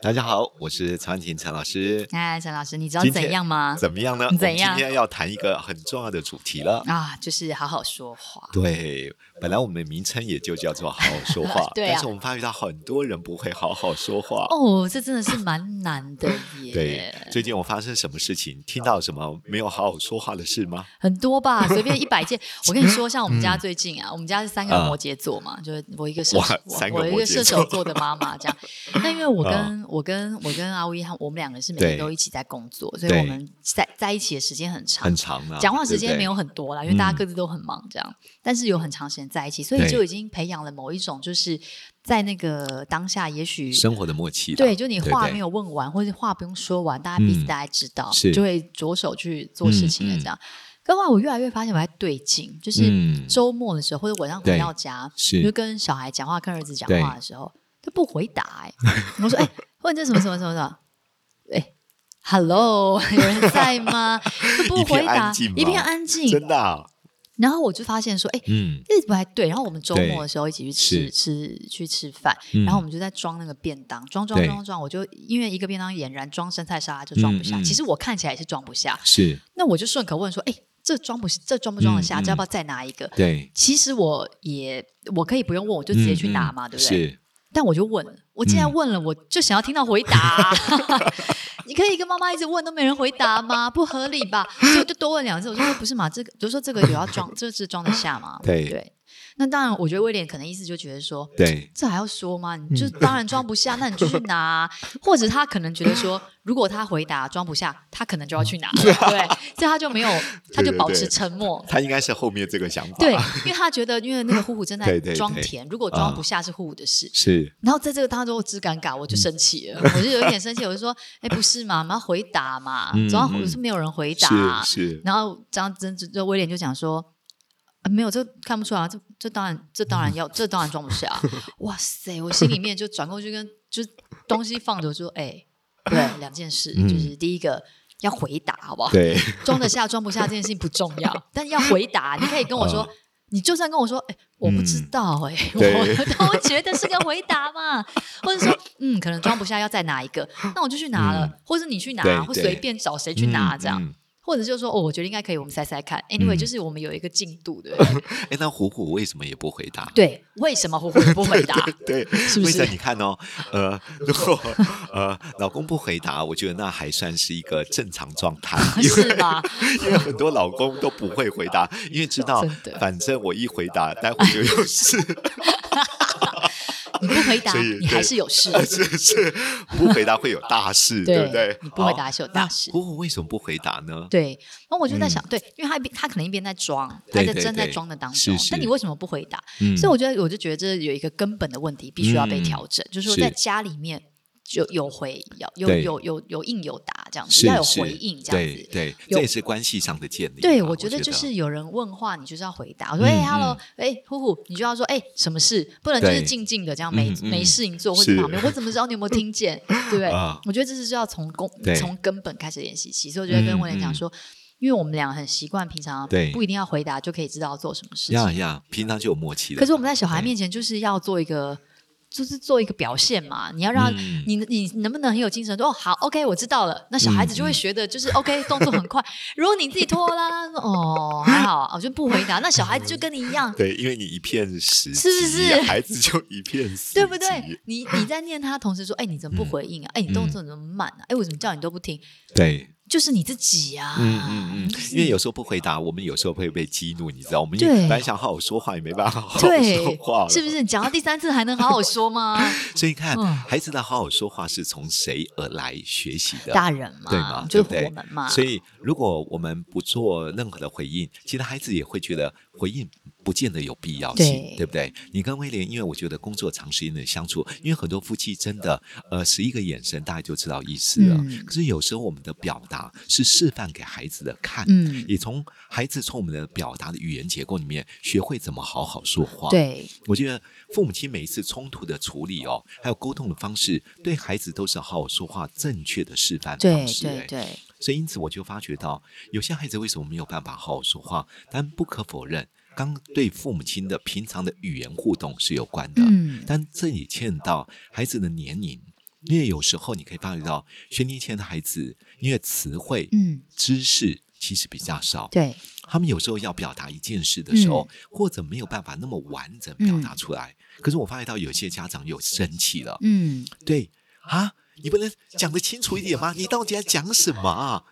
大家好，我是曹安婷陈老师。哎，陈老师，你知道怎样吗？怎么样呢？怎样？今天要谈一个很重要的主题了啊，就是好好说话。对，本来我们的名称也就叫做好好说话，对啊。但是我们发觉到很多人不会好好说话。哦，这真的是蛮难的耶。对，最近我发生什么事情？听到什么没有好好说话的事吗？很多吧，随便一百件。我跟你说，像我们家最近啊，我们家是三个摩羯座嘛，就是我一个射手，我一个射手座的妈妈这样。那因为我跟 我跟我跟阿威，我们两个是每天都一起在工作，所以我们在在一起的时间很长，很长啊。讲话时间没有很多啦，因为大家各自都很忙，这样。但是有很长时间在一起，所以就已经培养了某一种，就是在那个当下，也许生活的默契。对，就你话没有问完，或者话不用说完，大家彼此大家知道，就会着手去做事情了。这样。后来我越来越发现我在对劲，就是周末的时候或者晚上回到家，就跟小孩讲话、跟儿子讲话的时候，他不回答。哎，我说哎。问这什么什么什么的？哎，Hello，有人在吗？不回答，一片安静，真的、啊。然后我就发现说，哎，嗯，日子不太对。然后我们周末的时候一起去吃吃去吃饭，然后我们就在装那个便当，装装装装。我就因为一个便当俨然装生菜沙拉就装不下，其实我看起来也是装不下。是，那我就顺口问说，哎，这装不这装不装得下？这要不要再拿一个？对，其实我也我可以不用问，我就直接去拿嘛，对不对？是。但我就问了，我既然问了，嗯、我就想要听到回答。你可以跟妈妈一直问都没人回答吗？不合理吧？所以我就多问两次。我说不是嘛，这个比如说这个有要装，这是装得下吗？对对。那当然，我觉得威廉可能意思就觉得说，对，这还要说吗？你就当然装不下，那你就去拿。或者他可能觉得说，如果他回答装不下，他可能就要去拿，对，所以他就没有，他就保持沉默。他应该是后面这个想法，对，因为他觉得，因为那个呼呼正在 装甜，如果装不下是呼呼的事，是。然后在这个当中，我只尴尬，我就生气了，我就有一点生气，我就说，哎，不是嘛，我们要回答嘛，总要是没有人回答，是。然后这样子，就威廉就讲说。没有，这看不出来啊！这这当然，这当然要，这当然装不下。哇塞！我心里面就转过去跟就东西放着，说：“哎，对，两件事，就是第一个要回答，好不好？对，装得下装不下这件事情不重要，但要回答。你可以跟我说，你就算跟我说，哎，我不知道，哎，我都觉得是个回答嘛。或者说，嗯，可能装不下，要再拿一个，那我就去拿了，或者你去拿，或随便找谁去拿，这样。”或者就是说，哦，我觉得应该可以，我们猜猜看。Anyway，就是我们有一个进度，对不对？哎，那虎虎为什么也不回答？对，为什么虎虎不回答？对，是不是？你看哦，呃，如果呃老公不回答，我觉得那还算是一个正常状态，是吧？因为很多老公都不会回答，因为知道，反正我一回答，待会就有事。你不回答，你还是有事。是是，不回答会有大事，对不对？你不回答是有大事。不过为什么不回答呢？对，那我就在想，对，因为他一边他可能一边在装，他在正在装的当中。但你为什么不回答？所以我觉得，我就觉得这有一个根本的问题，必须要被调整，就是说在家里面。就有回有有有有有应有答这样子，要有回应这样子，对，这也是关系上的建立。对，我觉得就是有人问话，你就是要回答。我说：“哎，hello，哎，呼呼，你就要说，哎，什么事？不能就是静静的这样没没事情做或者旁边，我怎么知道你有没有听见？对不对？我觉得这是要从根从根本开始练习起。所以我觉得跟威廉讲说，因为我们俩很习惯平常不一定要回答就可以知道做什么事情，呀呀，平常就有默契了。可是我们在小孩面前就是要做一个。就是做一个表现嘛，你要让你你能不能很有精神？说哦好，OK，我知道了。那小孩子就会学的，就是 OK，动作很快。如果你自己拖拉拉哦 还好，我就不回答。那小孩子就跟你一样，对，因为你一片死，是不是？孩子就一片死，对不对？你你在念他，同时说，哎，你怎么不回应啊？哎，你动作怎么慢啊？哎，我怎么叫你都不听？对。就是你自己呀，嗯嗯嗯，因为有时候不回答，我们有时候会被激怒，你知道，我们本来想好好说话，也没办法好好说话，是不是？讲到第三次还能好好说吗？所以你看孩子的好好说话是从谁而来学习的？大人嘛，对吗？就是我们嘛。所以如果我们不做任何的回应，其实孩子也会觉得回应。不见得有必要性，对，对不对？你跟威廉，因为我觉得工作长时间的相处，因为很多夫妻真的，呃，十一个眼神，大家就知道意思了。嗯、可是有时候我们的表达是示范给孩子的看，嗯，也从孩子从我们的表达的语言结构里面学会怎么好好说话。对，我觉得父母亲每一次冲突的处理哦，还有沟通的方式，对孩子都是好好说话正确的示范方式。对对对。所以因此我就发觉到，有些孩子为什么没有办法好好说话？但不可否认。刚对父母亲的平常的语言互动是有关的，嗯，但这也牵扯到孩子的年龄，因为有时候你可以发觉到，学龄前的孩子，因为词汇、嗯，知识其实比较少，对，他们有时候要表达一件事的时候，嗯、或者没有办法那么完整表达出来。嗯、可是我发觉到有些家长又生气了，嗯，对啊，你不能讲得清楚一点吗？你到底在讲什么？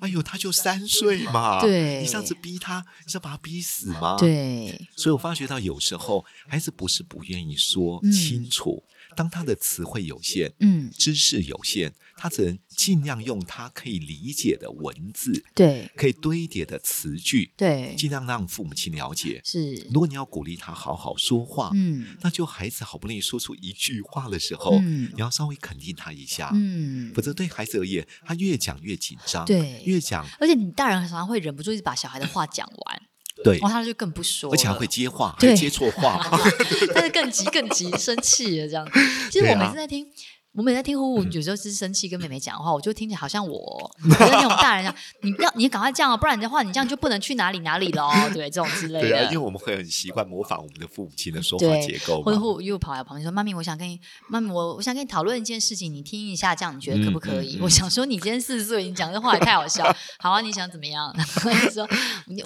哎呦，他就三岁嘛，对，你上次逼他，你是要把他逼死吗？对，所以我发觉到有时候孩子不是不愿意说清楚。嗯当他的词汇有限，嗯，知识有限，他只能尽量用他可以理解的文字，对，可以堆叠的词句，对，尽量让父母亲了解。是，如果你要鼓励他好好说话，嗯，那就孩子好不容易说出一句话的时候，嗯，你要稍微肯定他一下，嗯，否则对孩子而言，他越讲越紧张，对，越讲，而且你大人常常会忍不住一直把小孩的话讲完。对，然后他就更不说，而且还会接话，还接错话，但是更急、更急，生气了这样。其实我每次在听。我每次在听呼呼，有时候是生气跟妹妹讲的话，我就听起来好像我跟那种大人讲，你不要，你赶快这样啊，不然的话，你这样就不能去哪里哪里了，对，这种之类的。对啊，因为我们会很习惯模仿我们的父母亲的说话结构，或者或又跑来旁边说：“妈咪，我想跟你，妈咪，我我想跟你讨论一件事情，你听一下，这样你觉得可不可以？”嗯嗯、我想说，你今天四十岁，你讲这话也太好笑。好啊，你想怎么样？然后就说，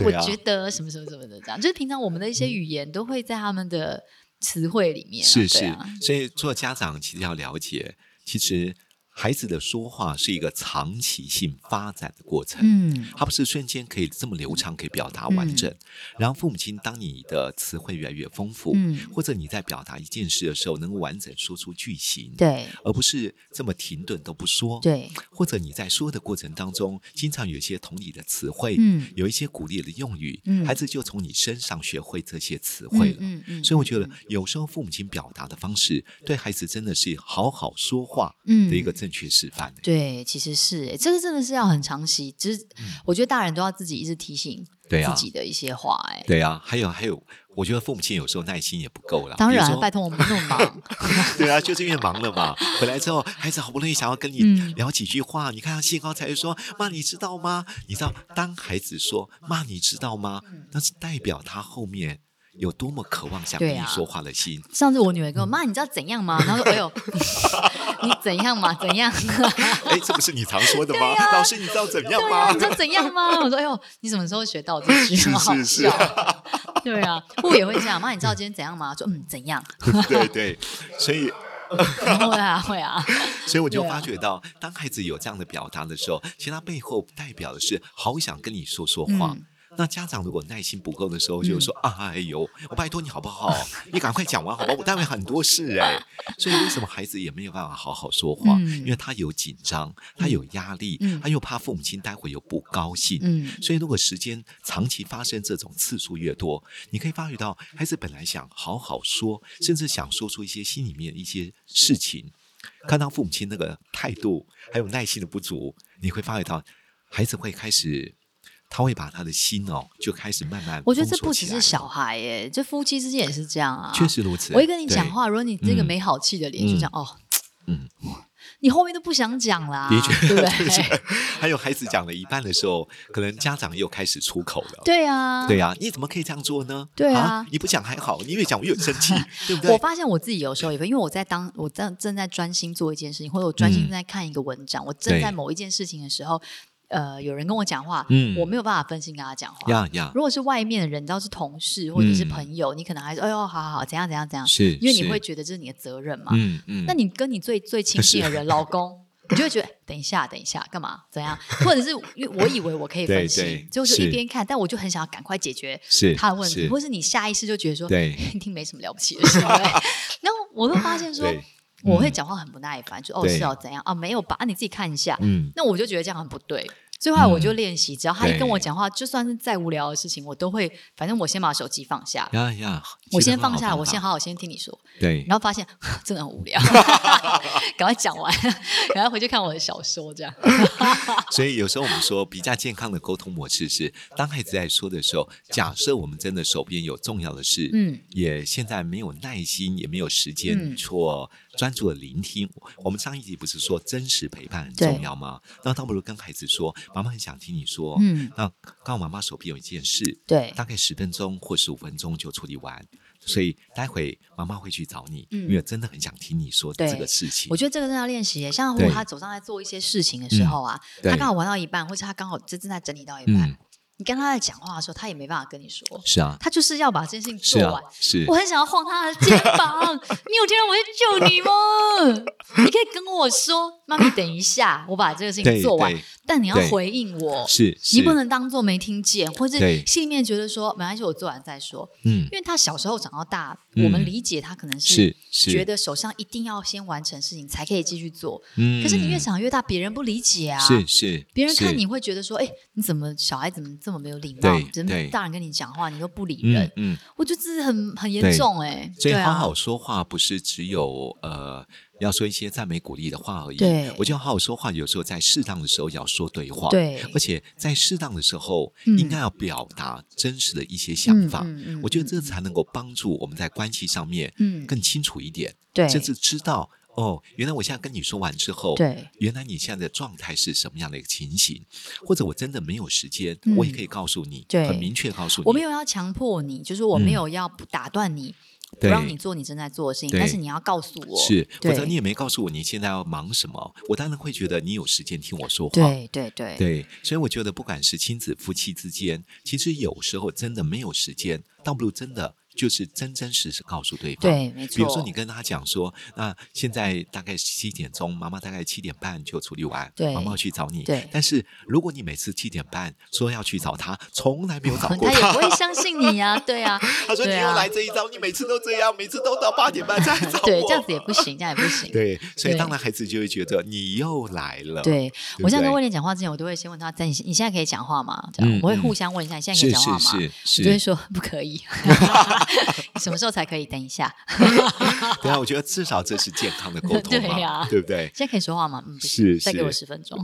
我觉得什么什么什么的，这样就是平常我们的一些语言都会在他们的词汇里面、啊。是是，啊、所以做家长其实要了解。其实，孩子的说话是一个长期性发展的过程，嗯，他不是瞬间可以这么流畅，可以表达完整。嗯、然后，父母亲，当你的词汇越来越丰富，嗯，或者你在表达一件事的时候，能够完整说出句型，对，而不是这么停顿都不说，对。或者你在说的过程当中，经常有一些同理的词汇，嗯，有一些鼓励的用语，嗯，孩子就从你身上学会这些词汇了，嗯嗯。嗯，所以我觉得，有时候父母亲表达的方式，对孩子真的是好好说话，嗯的一个正确示范。对，其实是哎这个真的是要很长期，其实我觉得大人都要自己一直提醒自己的一些话。哎，对啊，还有还有，我觉得父母亲有时候耐心也不够了。当然，拜托我们那么忙。对啊，就是因为忙了嘛。回来之后，孩子好不容易想要跟你聊几句话，你看他兴高采烈说：“妈，你知道吗？你知道，当孩子说‘妈，你知道吗’，那是代表他后面。”有多么渴望想跟你说话的心。啊、上次我女儿跟我妈，你知道怎样吗？然后说：“哎呦，你怎样嘛？怎样？”哎，这不是你常说的吗？啊、老师，你知道怎样吗、啊？你知道怎样吗？我说：“哎呦，你什么时候学到这句？是是是，对啊，我也会这样。妈，你知道今天怎样吗？说嗯，怎样？对对，所以会 啊会啊。所以我就发觉到，当孩子有这样的表达的时候，其实他背后代表的是好想跟你说说话。嗯那家长如果耐心不够的时候，就说：“嗯、哎呦，我拜托你好不好？你赶快讲完好不好？我单位很多事哎。”所以为什么孩子也没有办法好好说话？嗯、因为他有紧张，他有压力，嗯、他又怕父母亲待会又不高兴。嗯、所以如果时间长期发生这种次数越多，你可以发觉到孩子本来想好好说，甚至想说出一些心里面的一些事情，看到父母亲那个态度还有耐心的不足，你会发觉到孩子会开始。他会把他的心哦，就开始慢慢。我觉得这不只是小孩耶，这夫妻之间也是这样啊。确实如此。我一跟你讲话，如果你这个没好气的脸，就讲哦，嗯，你后面都不想讲啦，对不对？还有孩子讲了一半的时候，可能家长又开始出口了。对啊，对啊，你怎么可以这样做呢？对啊，你不讲还好，你越讲我越生气，对不对？我发现我自己有时候也会，因为我在当我正正在专心做一件事情，或者我专心在看一个文章，我正在某一件事情的时候。呃，有人跟我讲话，嗯，我没有办法分心跟他讲话。呀呀，如果是外面的人，你知道是同事或者是朋友，你可能还是，哎呦，好好好，怎样怎样怎样，是，因为你会觉得这是你的责任嘛。嗯嗯。那你跟你最最亲近的人，老公，你就会觉得，等一下，等一下，干嘛？怎样？或者是因为我以为我可以分心，就是一边看，但我就很想要赶快解决他的问题，或是你下意识就觉得说，对，一定没什么了不起的事。然后我会发现说。我会讲话很不耐烦，就哦是哦怎样啊？没有吧？啊你自己看一下。嗯，那我就觉得这样很不对。所以后来我就练习，只要他一跟我讲话，就算是再无聊的事情，我都会，反正我先把手机放下。呀呀，我先放下，我先好好先听你说。对，然后发现 真的很无聊，赶快讲完，赶快回去看我的小说，这样。所以有时候我们说，比较健康的沟通模式是，当孩子在说的时候，假设我们真的手边有重要的事，嗯，也现在没有耐心，也没有时间做专注的聆听。我们上一集不是说真实陪伴很重要吗？那倒不如跟孩子说，妈妈很想听你说，嗯，那刚好妈妈手边有一件事，对，大概十分钟或十五分钟就处理完。所以待会妈妈会去找你，嗯，因为真的很想听你说这个事情。我觉得这个真的要练习。像如果他走上来做一些事情的时候啊，嗯、他刚好玩到一半，或者他刚好正正在整理到一半。嗯你跟他在讲话的时候，他也没办法跟你说。是啊，他就是要把这件事情做完。是，我很想要晃他的肩膀。你有听到我在救你吗？你可以跟我说，妈咪，等一下，我把这个事情做完。但你要回应我，是，你不能当做没听见，或者心里面觉得说没关系，我做完再说。嗯，因为他小时候长到大，我们理解他可能是觉得手上一定要先完成事情才可以继续做。嗯，可是你越长越大，别人不理解啊。是是，别人看你会觉得说，哎，你怎么小孩怎么？这么没有礼貌，真的大人跟你讲话，你都不理人。嗯，我觉得这是很很严重哎。所以好好说话不是只有呃要说一些赞美鼓励的话而已。对，我觉得好好说话，有时候在适当的时候要说对话。对，而且在适当的时候应该要表达真实的一些想法。我觉得这才能够帮助我们在关系上面嗯更清楚一点。对，甚至知道。哦，原来我现在跟你说完之后，对，原来你现在的状态是什么样的一个情形？或者我真的没有时间，我也可以告诉你，很明确告诉你，我没有要强迫你，就是我没有要打断你，不让你做你正在做的事情，但是你要告诉我，是，否则你也没告诉我你现在要忙什么，我当然会觉得你有时间听我说话，对对对。对，所以我觉得不管是亲子夫妻之间，其实有时候真的没有时间，倒不如真的。就是真真实实告诉对方，对，没错。比如说，你跟他讲说，那现在大概七点钟，妈妈大概七点半就处理完，对，妈妈要去找你。对。但是如果你每次七点半说要去找他，从来没有找 过他，他也不会相信你呀，对呀。他说你又来这一招，你每次都这样，每次都到八点半才找我。对，这样子也不行，这样也不行。对，所以当然孩子就会觉得你又来了。对，我现在跟威廉讲话之前，我都会先问他，在你你现在可以讲话吗？这样我会互相问一下，你现在可以讲话吗？是是是，我就会说不可以。什么时候？才可以等一下。对啊，我觉得至少这是健康的沟 通嘛，对呀，对不对？现在可以说话吗？嗯，是，再给我十分钟。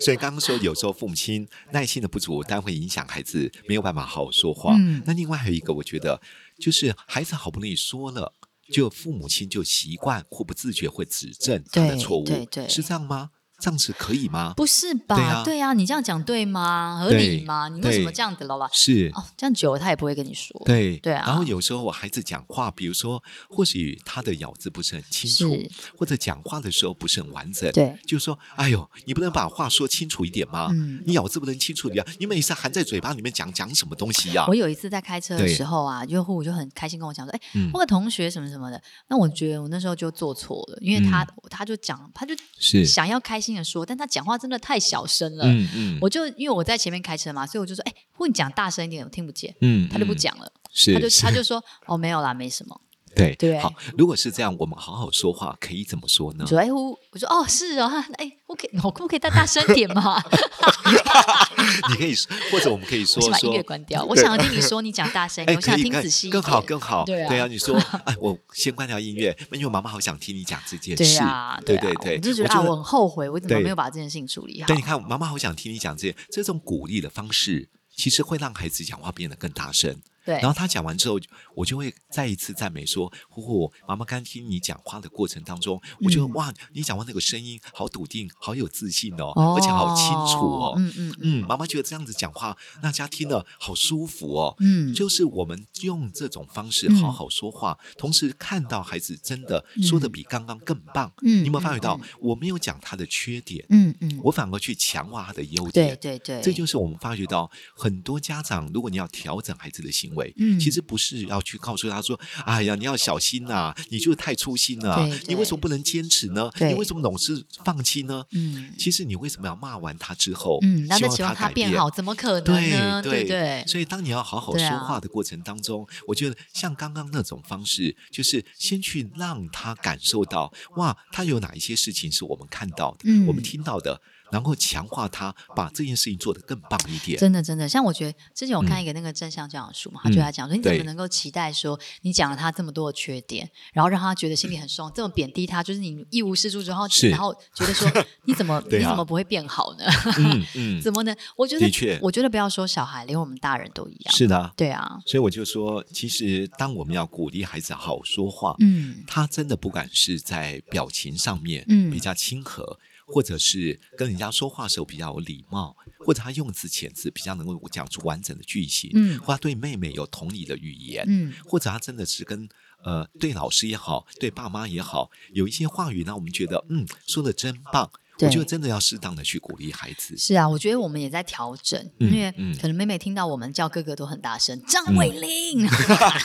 所以刚刚说，有时候父母亲耐心的不足，但会影响孩子没有办法好好说话。嗯，那另外还有一个，我觉得就是孩子好不容易说了，就父母亲就习惯或不自觉会指正他的错误，对对，是这样吗？这样子可以吗？不是吧？对啊，你这样讲对吗？合理吗？你为什么这样子了？是哦，这样久了他也不会跟你说。对对啊。然后有时候我孩子讲话，比如说或许他的咬字不是很清楚，或者讲话的时候不是很完整。对，就是说，哎呦，你不能把话说清楚一点吗？嗯你咬字不能清楚点，你每次含在嘴巴里面讲讲什么东西呀？我有一次在开车的时候啊，用户就很开心跟我讲说，哎，我个同学什么什么的。那我觉得我那时候就做错了，因为他他就讲，他就是想要开心的说，但他讲话。真的太小声了，嗯嗯，我就因为我在前面开车嘛，所以我就说，哎，或你讲大声一点，我听不见，嗯，他就不讲了，是，他就他就说，哦，没有啦，没什么，对对，好，如果是这样，我们好好说话，可以怎么说呢？说，哎，我我说，哦，是哦，哎，我可以，我可不可以再大声点嘛？你可以，或者我们可以说，把音乐关掉，我想要听你说，你讲大声，我想听仔细，更好更好，对啊，对啊，你说，哎，我先关掉音乐，因为妈妈好想听你讲这件事，对对对，我就觉得啊，我很后悔，我怎么没有把这件事情处理好？对，你看，妈妈好想听你讲这些，这种鼓励的方式，其实会让孩子讲话变得更大声。对，然后他讲完之后，我就会再一次赞美说：“呼呼，妈妈刚听你讲话的过程当中，我觉得哇，你讲话那个声音好笃定，好有自信哦，而且好清楚哦。嗯嗯嗯，妈妈觉得这样子讲话，大家听了好舒服哦。嗯，就是我们用这种方式好好说话，同时看到孩子真的说的比刚刚更棒。嗯，你有没有发觉到，我没有讲他的缺点，嗯嗯，我反而去强化他的优点。对对对，这就是我们发觉到很多家长，如果你要调整孩子的行为。嗯，其实不是要去告诉他说：“哎呀，你要小心呐，你就是太粗心了，你为什么不能坚持呢？你为什么总是放弃呢？”嗯，其实你为什么要骂完他之后，嗯，希望他改变好？怎么可能呢？对对。所以当你要好好说话的过程当中，我觉得像刚刚那种方式，就是先去让他感受到，哇，他有哪一些事情是我们看到的，我们听到的。然后强化他，把这件事情做得更棒一点。真的，真的，像我觉得之前我看一个那个正向教养书嘛，嗯、他就在讲说，你怎么能够期待说你讲了他这么多的缺点，然后让他觉得心里很爽，这么贬低他，就是你一无是处之后，然后觉得说你怎么、啊、你怎么不会变好呢？嗯嗯、怎么能？我觉得的确，我觉得不要说小孩，连我们大人都一样。是的，对啊。所以我就说，其实当我们要鼓励孩子好好说话，嗯，他真的不管是在表情上面，嗯，比较亲和。或者是跟人家说话的时候比较有礼貌，或者他用词遣词比较能够讲出完整的句型，嗯，或他对妹妹有同理的语言，嗯，或者他真的是跟呃对老师也好，对爸妈也好，有一些话语让我们觉得嗯说的真棒。我觉得真的要适当的去鼓励孩子。是啊，我觉得我们也在调整，嗯、因为可能妹妹听到我们叫哥哥都很大声，张伟玲，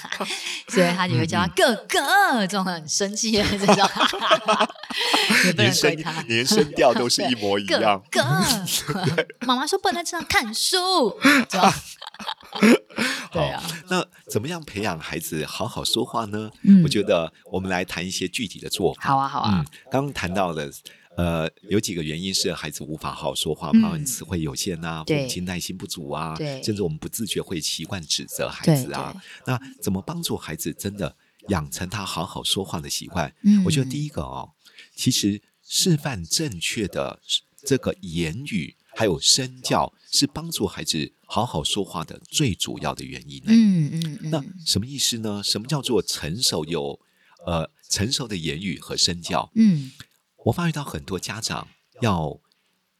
所以她就会叫他哥哥，这种很生气的这种，也不能怪他，连声调都是一模一样。哥 哥，妈妈说不能在车上看书，对啊。那怎么样培养孩子好好说话呢？嗯、我觉得我们来谈一些具体的做法。好啊，好啊。嗯、刚刚谈到了。呃，有几个原因是孩子无法好好说话，包括词汇有限啊，父母亲耐心不足啊，甚至我们不自觉会习惯指责孩子啊。那怎么帮助孩子真的养成他好好说话的习惯？嗯，我觉得第一个哦，其实示范正确的这个言语还有身教，是帮助孩子好好说话的最主要的原因。嗯嗯嗯。那什么意思呢？什么叫做成熟有呃成熟的言语和身教？嗯。我发觉到很多家长要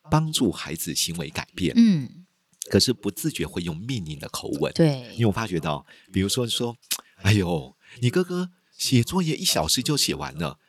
帮助孩子行为改变，嗯，可是不自觉会用命令的口吻，对，因为我发觉到，比如说说，哎呦，你哥哥写作业一小时就写完了，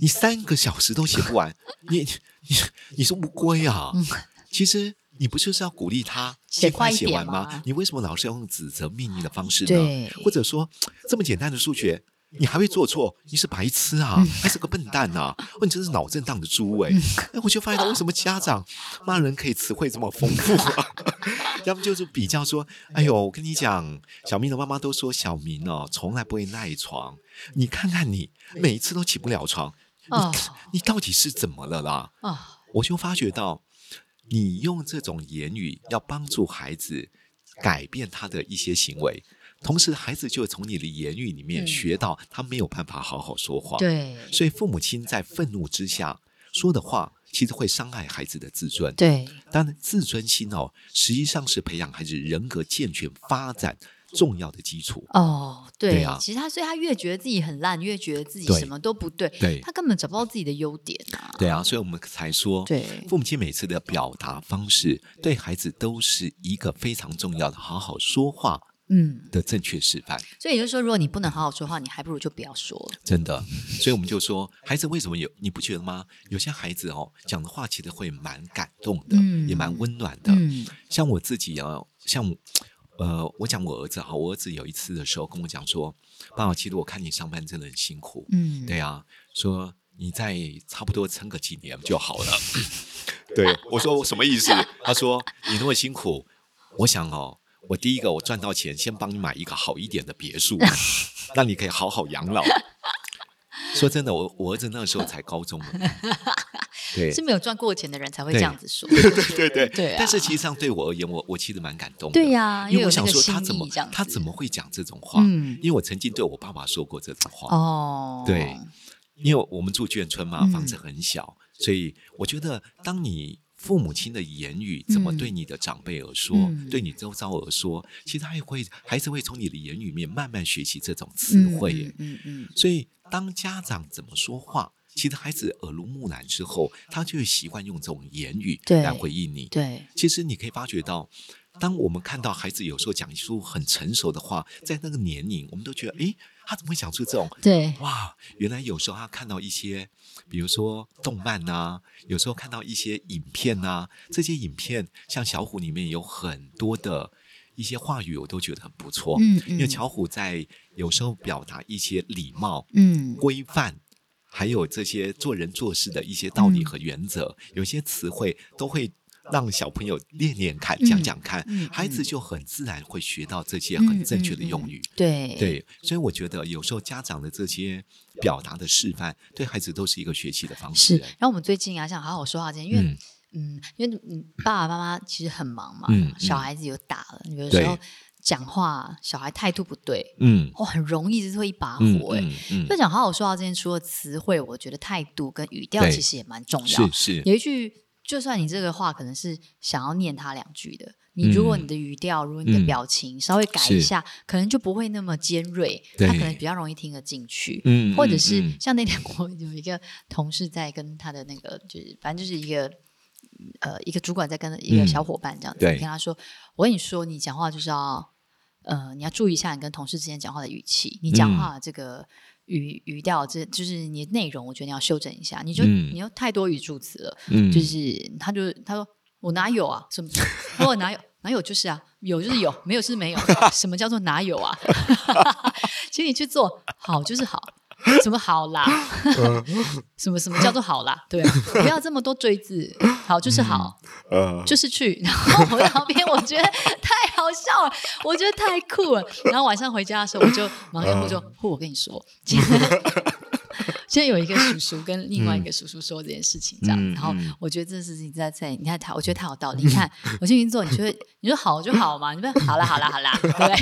你三个小时都写不完，你你你是乌龟啊？嗯、其实你不就是要鼓励他 尽快写完吗？你为什么老是要用指责命令的方式呢？或者说这么简单的数学？你还会做错？你是白痴啊，还是个笨蛋啊？哦你真是脑震荡的猪哎！哎，我就发现到为什么家长骂人可以词汇这么丰富啊？要么就是比较说，哎呦，我跟你讲，小明的妈妈都说小明哦，从来不会赖床。你看看你，每一次都起不了床，你你到底是怎么了啦？我就发觉到，你用这种言语要帮助孩子改变他的一些行为。同时，孩子就会从你的言语里面学到，他没有办法好好说话。对，所以父母亲在愤怒之下说的话，其实会伤害孩子的自尊。对，但自尊心哦，实际上是培养孩子人格健全发展重要的基础。哦，对，对啊，其实他，所以他越觉得自己很烂，越觉得自己什么都不对，对，他根本找不到自己的优点啊。对啊，所以我们才说，对，父母亲每次的表达方式，对孩子都是一个非常重要的，好好说话。嗯的正确示范，所以也就是说，如果你不能好好说话，你还不如就不要说。真的，所以我们就说，孩子为什么有？你不觉得吗？有些孩子哦，讲的话其实会蛮感动的，嗯、也蛮温暖的。嗯、像我自己啊，像呃，我讲我儿子哈，我儿子有一次的时候跟我讲说：“爸爸，其实我看你上班真的很辛苦，嗯，对啊，说你再差不多撑个几年就好了。”对，我说我什么意思？他说：“你那么辛苦，我想哦。”我第一个，我赚到钱，先帮你买一个好一点的别墅，让你可以好好养老。说真的，我我儿子那个时候才高中，对，是没有赚过钱的人才会这样子说。对对对对，对啊、但是其实上对我而言，我我其实蛮感动的。对呀、啊，因为我想说他怎么他怎么会讲这种话？嗯，因为我曾经对我爸爸说过这种话。哦，对，因为我们住眷村嘛，房子很小，嗯、所以我觉得当你。父母亲的言语怎么对你的长辈而说，嗯、对你周遭而说，其实他也会，孩子会从你的言语里面慢慢学习这种词汇。嗯嗯，嗯，所以当家长怎么说话，其实孩子耳濡目染之后，他就会习惯用这种言语来回应你。对，对，其实你可以发觉到，当我们看到孩子有时候讲出很成熟的话，在那个年龄，我们都觉得，诶。他怎么会讲出这种？对，哇，原来有时候他看到一些，比如说动漫啊，有时候看到一些影片啊，这些影片像小虎里面有很多的一些话语，我都觉得很不错。嗯，嗯，因为巧虎在有时候表达一些礼貌、嗯，规范，还有这些做人做事的一些道理和原则，嗯、有些词汇都会。让小朋友练练看，讲讲看，孩子就很自然会学到这些很正确的用语。对对，所以我觉得有时候家长的这些表达的示范，对孩子都是一个学习的方式。是。然后我们最近啊，想好好说话，因为。嗯嗯，因为你爸爸妈妈其实很忙嘛，嗯，小孩子有打了，有的时候讲话小孩态度不对，嗯，哦，很容易就是会一把火哎。就讲好好说话这件除了词汇，我觉得态度跟语调其实也蛮重要。是是，有一句，就算你这个话可能是想要念他两句的。你如果你的语调，如果你的表情稍微改一下，可能就不会那么尖锐，他可能比较容易听得进去。嗯，或者是像那天 我有一个同事在跟他的那个，就是反正就是一个呃一个主管在跟一个小伙伴这样子跟他说：“我跟你说，你讲话就是要呃你要注意一下你跟同事之间讲话的语气，你讲话这个语语调，这就是你的内容，我觉得你要修整一下。你就你有太多语助词了，就是他就他说。”我哪有啊？什么？我哪有？哪有就是啊，有就是有，没有就是没有。什么叫做哪有啊？请你去做好就是好，什么好啦？什么什么叫做好啦？对，不要这么多追字，好就是好，嗯、就是去。然后我旁边我觉得太好笑了，我觉得太酷了。然后晚上回家的时候，我就忙着我就，我跟你说。现在有一个叔叔跟另外一个叔叔说这件事情，这样，嗯、然后我觉得这事情在在，你看他，我觉得他有道理。你看，我星星座，你觉得你说好就好嘛？你说 好啦好啦好啦，对不对？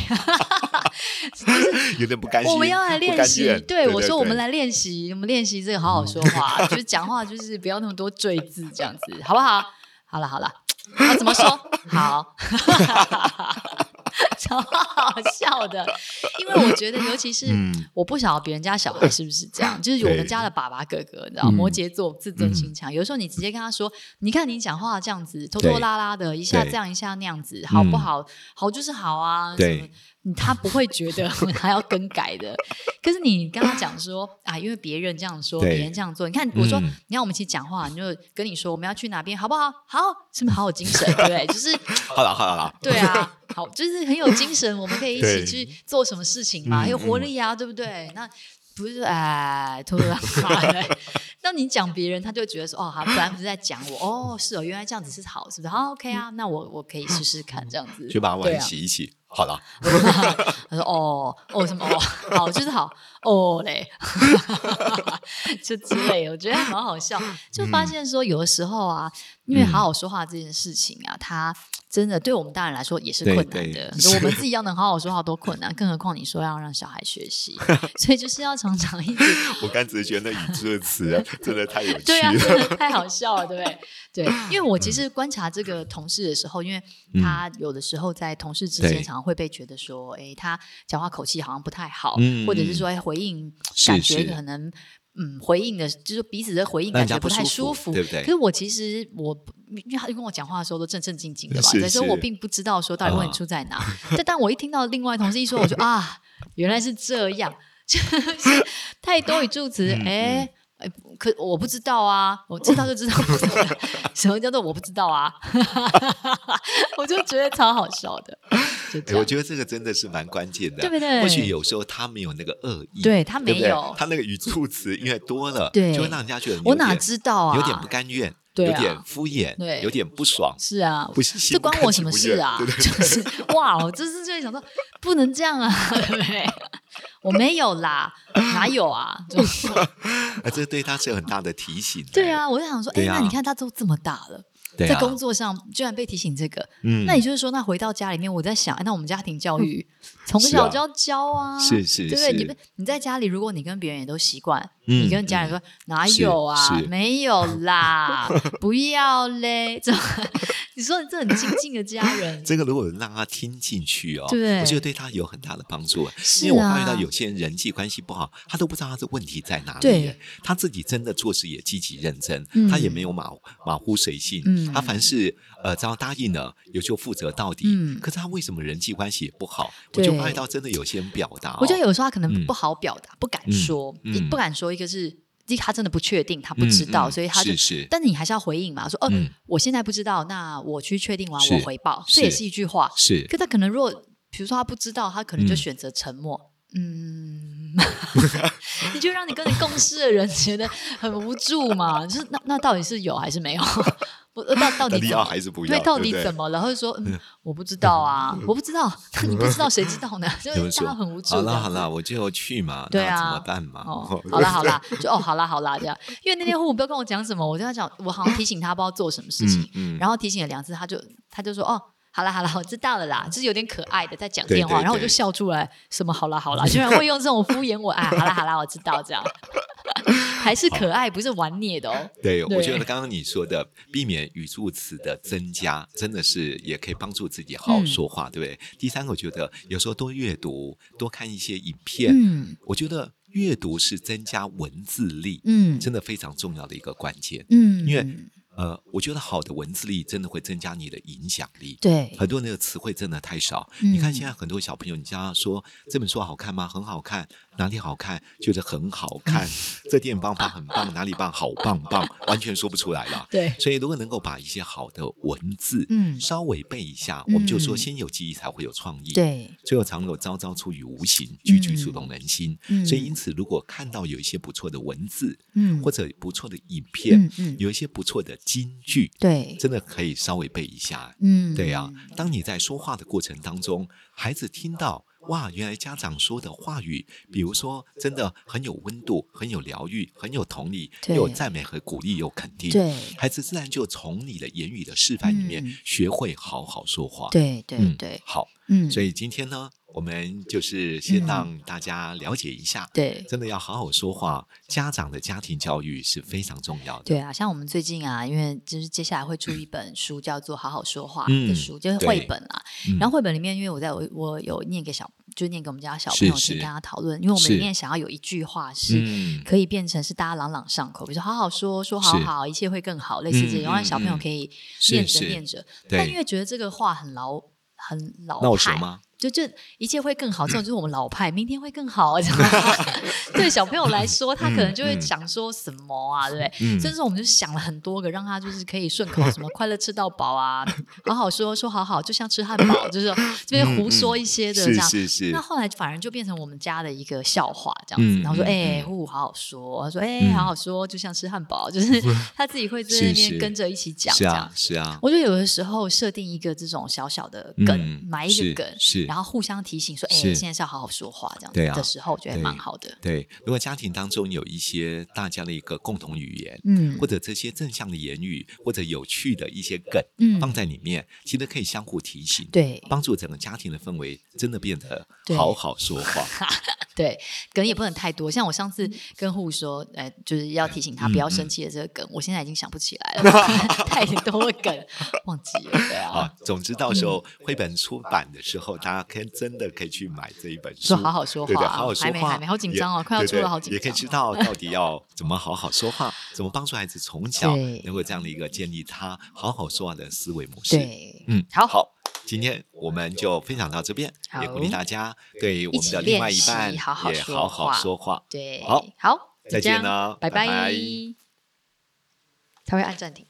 就 是有点不甘心。我们要来练习，对我说，我们来练习，我们练习这个好好说话，就是讲话就是不要那么多赘字，这样子，好不好？好了好了，那怎么说？好。超好笑的，因为我觉得，尤其是我不晓得别人家小孩 是不是这样，就是我们家的爸爸哥哥，你知道，摩羯座自尊心强，有时候你直接跟他说：“你看你讲话这样子拖拖拉拉的，一下这样一下那样子，好不好？好就是好啊。”对。他不会觉得 他要更改的，可是你跟他讲说啊，因为别人这样说，别人这样做，你看我说，你看我们一起讲话，你就跟你说我们要去哪边，好不好？好，是不是好有精神？对不对？就是好了，好了，好。对啊，好，就是很有精神，我们可以一起去做什么事情嘛，有活力啊，对不对？那不是哎，拖拖拉拉的。那你讲别人，他就觉得说哦，他本来不是在讲我哦，是哦，原来这样子是好，是不是？好，OK 啊，那我我可以试试看这样子，就把碗洗一洗。好了，他说哦哦什么哦好就是好哦嘞，就之类，我觉得蛮好笑。就发现说有的时候啊，因为好好说话这件事情啊，它真的对我们大人来说也是困难的。就我们 自己要能好好说话多困难，更何况你说要让小孩学习，所以就是要常常一直。我刚只是觉得那语助词真的太有趣了，对啊，真的太好笑了，对不对？对，因为我其实观察这个同事的时候，因为他有的时候在同事之间常常会被觉得说，哎，他讲话口气好像不太好，或者是说，哎，回应感觉可能，嗯，回应的就是彼此的回应感觉不太舒服，对不对？可是我其实我，因为他就跟我讲话的时候都正正经经的嘛，所以说我并不知道说到底问题出在哪。但但我一听到另外同事一说，我就 啊，原来是这样，就是太多语助词，哎。可我不知道啊，我知道就知道，什么叫做我不知道啊？我就觉得超好笑的。我觉得这个真的是蛮关键的，对不对？或许有时候他没有那个恶意，对他没有，他那个语助词因为多了，对，就会让人家觉得我哪知道啊？有点不甘愿，有点敷衍，对，有点不爽。是啊，不是这关我什么事啊？就是哇，我就是就想说不能这样啊，对不对？我没有啦，哪有啊？就啊，这对他是有很大的提醒。对啊，我就想说，哎，那你看他都这么大了，在工作上居然被提醒这个，嗯，那也就是说，那回到家里面，我在想，哎，那我们家庭教育从小就要教啊，是是，对不对？你们你在家里，如果你跟别人也都习惯，你跟家人说哪有啊？没有啦，不要嘞，这。你说你这很亲近的家人，这个如果让他听进去哦，对，我觉得对他有很大的帮助。是啊，因为我发觉到有些人人际关系不好，他都不知道他的问题在哪里。对，他自己真的做事也积极认真，他也没有马马虎随性。嗯，他凡事呃只要答应了，也就负责到底。嗯，可是他为什么人际关系也不好？我就发觉到真的有些人表达，我觉得有时候他可能不好表达，不敢说，不敢说。一个是。他真的不确定，他不知道，所以他就，但是你还是要回应嘛，说哦，我现在不知道，那我去确定完我回报，这也是一句话。是，可他可能如果比如说他不知道，他可能就选择沉默。嗯，你就让你跟你共事的人觉得很无助嘛？就是那那到底是有还是没有？我到到底要还是不要？对，到底怎么了？或者说，嗯，我不知道啊，我不知道，你不知道谁知道呢？就是大家很无助。好啦好啦，我就去嘛，对啊，怎么办嘛？哦，好啦好啦，就哦，好啦好啦这样。因为那天虎虎不要跟我讲什么，我跟他讲，我好像提醒他不知道做什么事情，然后提醒了两次，他就他就说哦。好了好了，我知道了啦，就是有点可爱的在讲电话，对对对，然后我就笑出来，什么好了好了，居然会用这种敷衍我啊！好了好了，我知道这样，还是可爱，不是玩孽的哦。对，对我觉得刚刚你说的避免语助词的增加，真的是也可以帮助自己好好说话，嗯、对不对？第三个，我觉得有时候多阅读，多看一些影片，嗯，我觉得阅读是增加文字力，嗯，真的非常重要的一个关键，嗯，因为。呃，我觉得好的文字力真的会增加你的影响力。对，很多那个词汇真的太少。嗯、你看现在很多小朋友，你叫他说这本书好看吗？很好看。哪里好看？觉得很好看。这电影方法很棒，哪里棒？好棒棒，完全说不出来了。对，所以如果能够把一些好的文字，嗯，稍微背一下，嗯、我们就说先有记忆才会有创意。对，最后常有朝朝出于无形，句句触动人心。嗯、所以因此，如果看到有一些不错的文字，嗯，或者不错的影片，嗯，嗯有一些不错的金句，对，真的可以稍微背一下。嗯，对呀、啊。当你在说话的过程当中，孩子听到。哇，原来家长说的话语，比如说，真的很有温度，很有疗愈，很有同理，又有赞美和鼓励，又肯定。对，孩子自然就从你的言语的示范里面学会好好说话。对对对，好，嗯，所以今天呢。我们就是先让大家了解一下，嗯、对，真的要好好说话。家长的家庭教育是非常重要的。对啊，像我们最近啊，因为就是接下来会出一本书，叫做《好好说话》的书，嗯、就是绘本啦。嗯、然后绘本里面，因为我在我我有念给小，就念给我们家小朋友听，跟他讨论。因为我们里面想要有一句话是可以变成是大家朗朗上口，比如说“好好说，说好好，一切会更好”，类似这种，让小朋友可以念着念着。但因为觉得这个话很老，很老派吗？就就一切会更好，这种就是我们老派，明天会更好，对小朋友来说，他可能就会想说什么啊，对不对？甚至我们就想了很多个，让他就是可以顺口，什么快乐吃到饱啊，好好说说好好，就像吃汉堡，就是这边胡说一些的这样。是是是。那后来反而就变成我们家的一个笑话这样子，然后说哎，呼呼好好说，他说哎，好好说，就像吃汉堡，就是 他自己会在那边跟着一起讲这样。是啊。我觉得有的时候设定一个这种小小的梗，埋一个梗是。然后互相提醒说：“哎，现在是要好好说话，这样子的时候，我觉得蛮好的。”对，如果家庭当中有一些大家的一个共同语言，嗯，或者这些正向的言语，或者有趣的一些梗，嗯，放在里面，其实可以相互提醒，对，帮助整个家庭的氛围真的变得好好说话。对，梗也不能太多。像我上次跟户说，哎，就是要提醒他不要生气的这个梗，我现在已经想不起来了，太多梗忘记了。对啊，总之到时候绘本出版的时候，大家可以真的可以去买这一本书，说好好说话，好好说话，还没还没，好紧张哦，快要出了，好紧张。也可以知道 到底要怎么好好说话，怎么帮助孩子从小能够这样的一个建立他好好说话的思维模式。对，嗯，好好。今天我们就分享到这边，也鼓励大家对我们的另外一半也好好说话。对，好，好，再见了，拜拜。他会按暂停。